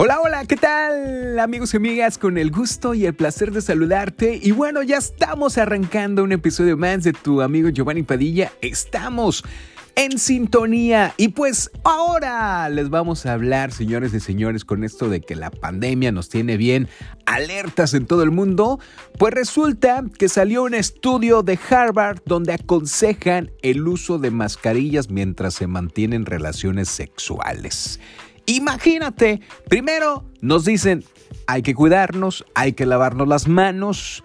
Hola, hola, ¿qué tal amigos y amigas? Con el gusto y el placer de saludarte. Y bueno, ya estamos arrancando un episodio más de tu amigo Giovanni Padilla. Estamos en sintonía. Y pues ahora les vamos a hablar, señores y señores, con esto de que la pandemia nos tiene bien alertas en todo el mundo. Pues resulta que salió un estudio de Harvard donde aconsejan el uso de mascarillas mientras se mantienen relaciones sexuales. Imagínate, primero nos dicen, hay que cuidarnos, hay que lavarnos las manos,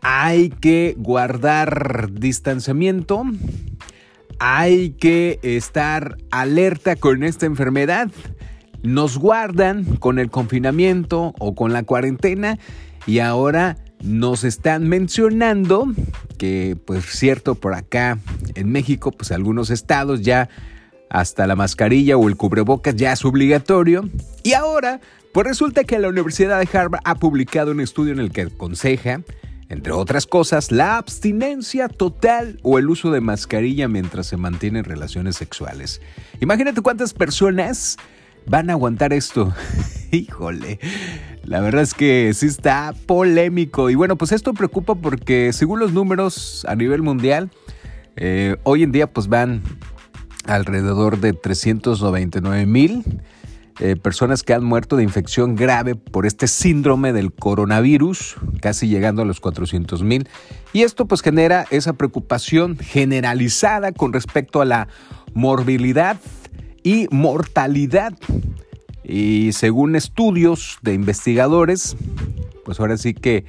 hay que guardar distanciamiento, hay que estar alerta con esta enfermedad. Nos guardan con el confinamiento o con la cuarentena y ahora nos están mencionando que, pues cierto, por acá en México, pues algunos estados ya hasta la mascarilla o el cubrebocas ya es obligatorio. Y ahora, pues resulta que la Universidad de Harvard ha publicado un estudio en el que aconseja, entre otras cosas, la abstinencia total o el uso de mascarilla mientras se mantienen relaciones sexuales. Imagínate cuántas personas van a aguantar esto. Híjole, la verdad es que sí está polémico. Y bueno, pues esto preocupa porque según los números a nivel mundial, eh, hoy en día pues van alrededor de 399 mil eh, personas que han muerto de infección grave por este síndrome del coronavirus, casi llegando a los 400 mil. Y esto pues genera esa preocupación generalizada con respecto a la morbilidad y mortalidad. Y según estudios de investigadores, pues ahora sí que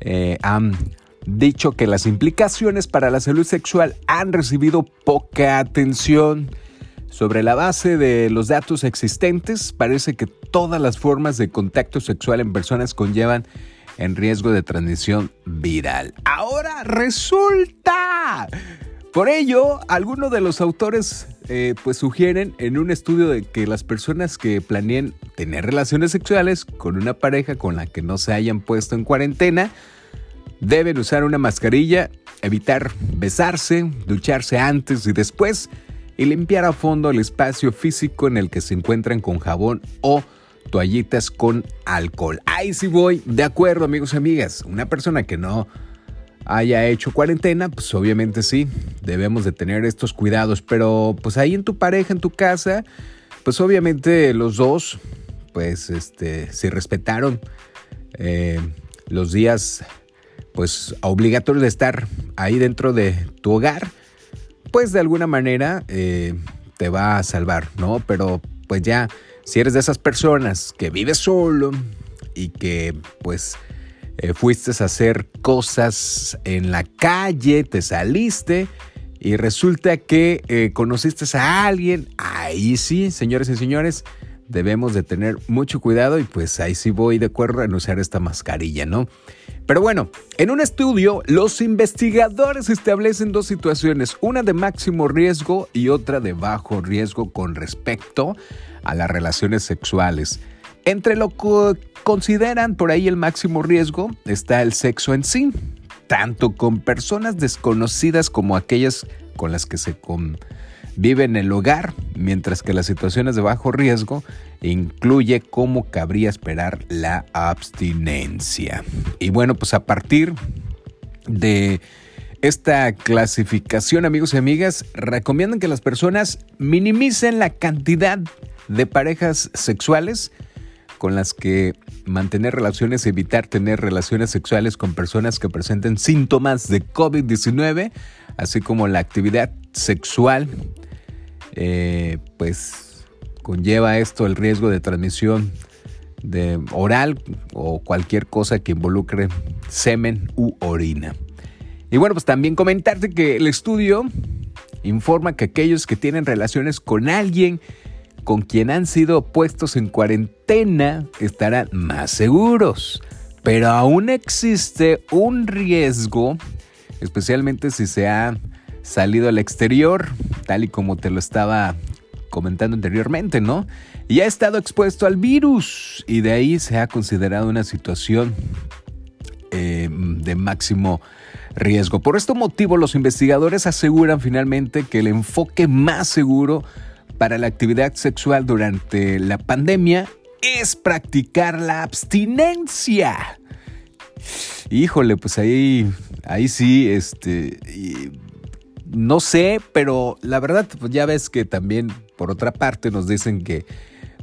eh, han dicho que las implicaciones para la salud sexual han recibido poca atención. Sobre la base de los datos existentes, parece que todas las formas de contacto sexual en personas conllevan en riesgo de transmisión viral. Ahora resulta. Por ello, algunos de los autores eh, pues sugieren en un estudio de que las personas que planeen tener relaciones sexuales con una pareja con la que no se hayan puesto en cuarentena, Deben usar una mascarilla, evitar besarse, ducharse antes y después y limpiar a fondo el espacio físico en el que se encuentran con jabón o toallitas con alcohol. Ahí sí voy, de acuerdo amigos y amigas, una persona que no haya hecho cuarentena, pues obviamente sí, debemos de tener estos cuidados, pero pues ahí en tu pareja, en tu casa, pues obviamente los dos, pues este, se respetaron eh, los días pues obligatorio de estar ahí dentro de tu hogar, pues de alguna manera eh, te va a salvar, ¿no? Pero pues ya, si eres de esas personas que vives solo y que pues eh, fuiste a hacer cosas en la calle, te saliste y resulta que eh, conociste a alguien, ahí sí, señores y señores, debemos de tener mucho cuidado y pues ahí sí voy de acuerdo en usar esta mascarilla, ¿no? Pero bueno, en un estudio los investigadores establecen dos situaciones, una de máximo riesgo y otra de bajo riesgo con respecto a las relaciones sexuales. Entre lo que consideran por ahí el máximo riesgo está el sexo en sí, tanto con personas desconocidas como aquellas con las que se vive en el hogar, mientras que las situaciones de bajo riesgo incluye cómo cabría esperar la abstinencia. Y bueno, pues a partir de esta clasificación, amigos y amigas, recomiendan que las personas minimicen la cantidad de parejas sexuales con las que mantener relaciones, evitar tener relaciones sexuales con personas que presenten síntomas de COVID-19, así como la actividad sexual eh, pues conlleva esto el riesgo de transmisión de oral o cualquier cosa que involucre semen u orina. Y bueno, pues también comentarte que el estudio informa que aquellos que tienen relaciones con alguien con quien han sido puestos en cuarentena estarán más seguros. Pero aún existe un riesgo, especialmente si se ha salido al exterior, tal y como te lo estaba comentando anteriormente, ¿no? Y ha estado expuesto al virus y de ahí se ha considerado una situación eh, de máximo riesgo. Por este motivo, los investigadores aseguran finalmente que el enfoque más seguro para la actividad sexual durante la pandemia es practicar la abstinencia. Híjole, pues ahí, ahí sí, este, no sé, pero la verdad, pues ya ves que también, por otra parte, nos dicen que,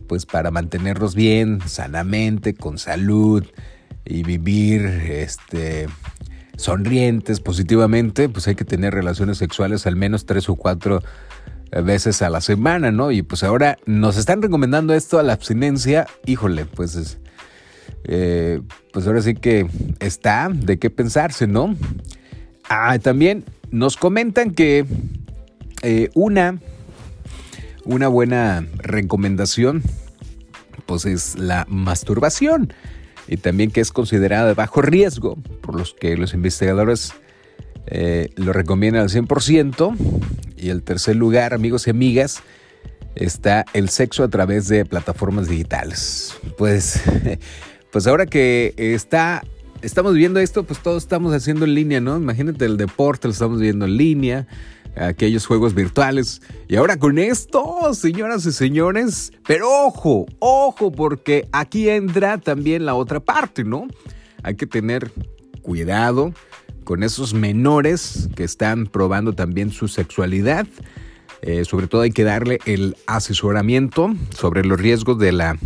pues para mantenernos bien, sanamente, con salud y vivir, este, sonrientes positivamente, pues hay que tener relaciones sexuales al menos tres o cuatro veces a la semana, ¿no? Y pues ahora nos están recomendando esto a la abstinencia, híjole, pues eh, pues ahora sí que está de qué pensarse, ¿no? Ah, también nos comentan que eh, una, una buena recomendación, pues es la masturbación y también que es considerada de bajo riesgo, por los que los investigadores eh, lo recomiendan al 100%. Y el tercer lugar, amigos y amigas, está el sexo a través de plataformas digitales. Pues, pues ahora que está, estamos viendo esto, pues todos estamos haciendo en línea, ¿no? Imagínate el deporte, lo estamos viendo en línea, aquellos juegos virtuales. Y ahora con esto, señoras y señores, pero ojo, ojo, porque aquí entra también la otra parte, ¿no? Hay que tener cuidado con esos menores que están probando también su sexualidad. Eh, sobre todo hay que darle el asesoramiento sobre los riesgos de la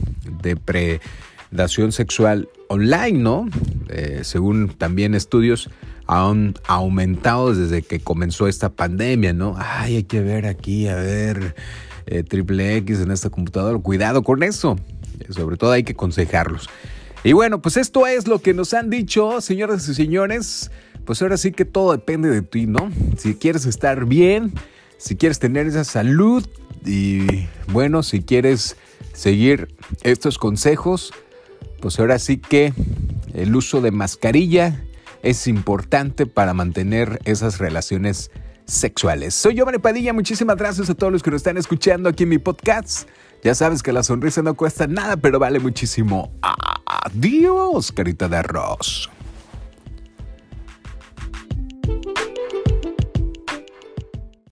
depredación sexual online, ¿no? Eh, según también estudios han aumentado desde que comenzó esta pandemia, ¿no? Ay, hay que ver aquí, a ver, eh, triple X en esta computadora, cuidado con eso. sobre todo hay que aconsejarlos. Y bueno, pues esto es lo que nos han dicho, señoras y señores pues ahora sí que todo depende de ti, ¿no? Si quieres estar bien, si quieres tener esa salud y bueno, si quieres seguir estos consejos, pues ahora sí que el uso de mascarilla es importante para mantener esas relaciones sexuales. Soy Giovanni Padilla, muchísimas gracias a todos los que nos están escuchando aquí en mi podcast. Ya sabes que la sonrisa no cuesta nada, pero vale muchísimo. Adiós, carita de arroz.